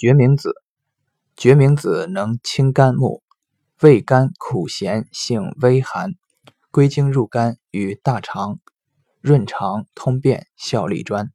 决明子。决明子能清肝目味甘苦咸性微寒归经入肝与大肠润肠通便效力专。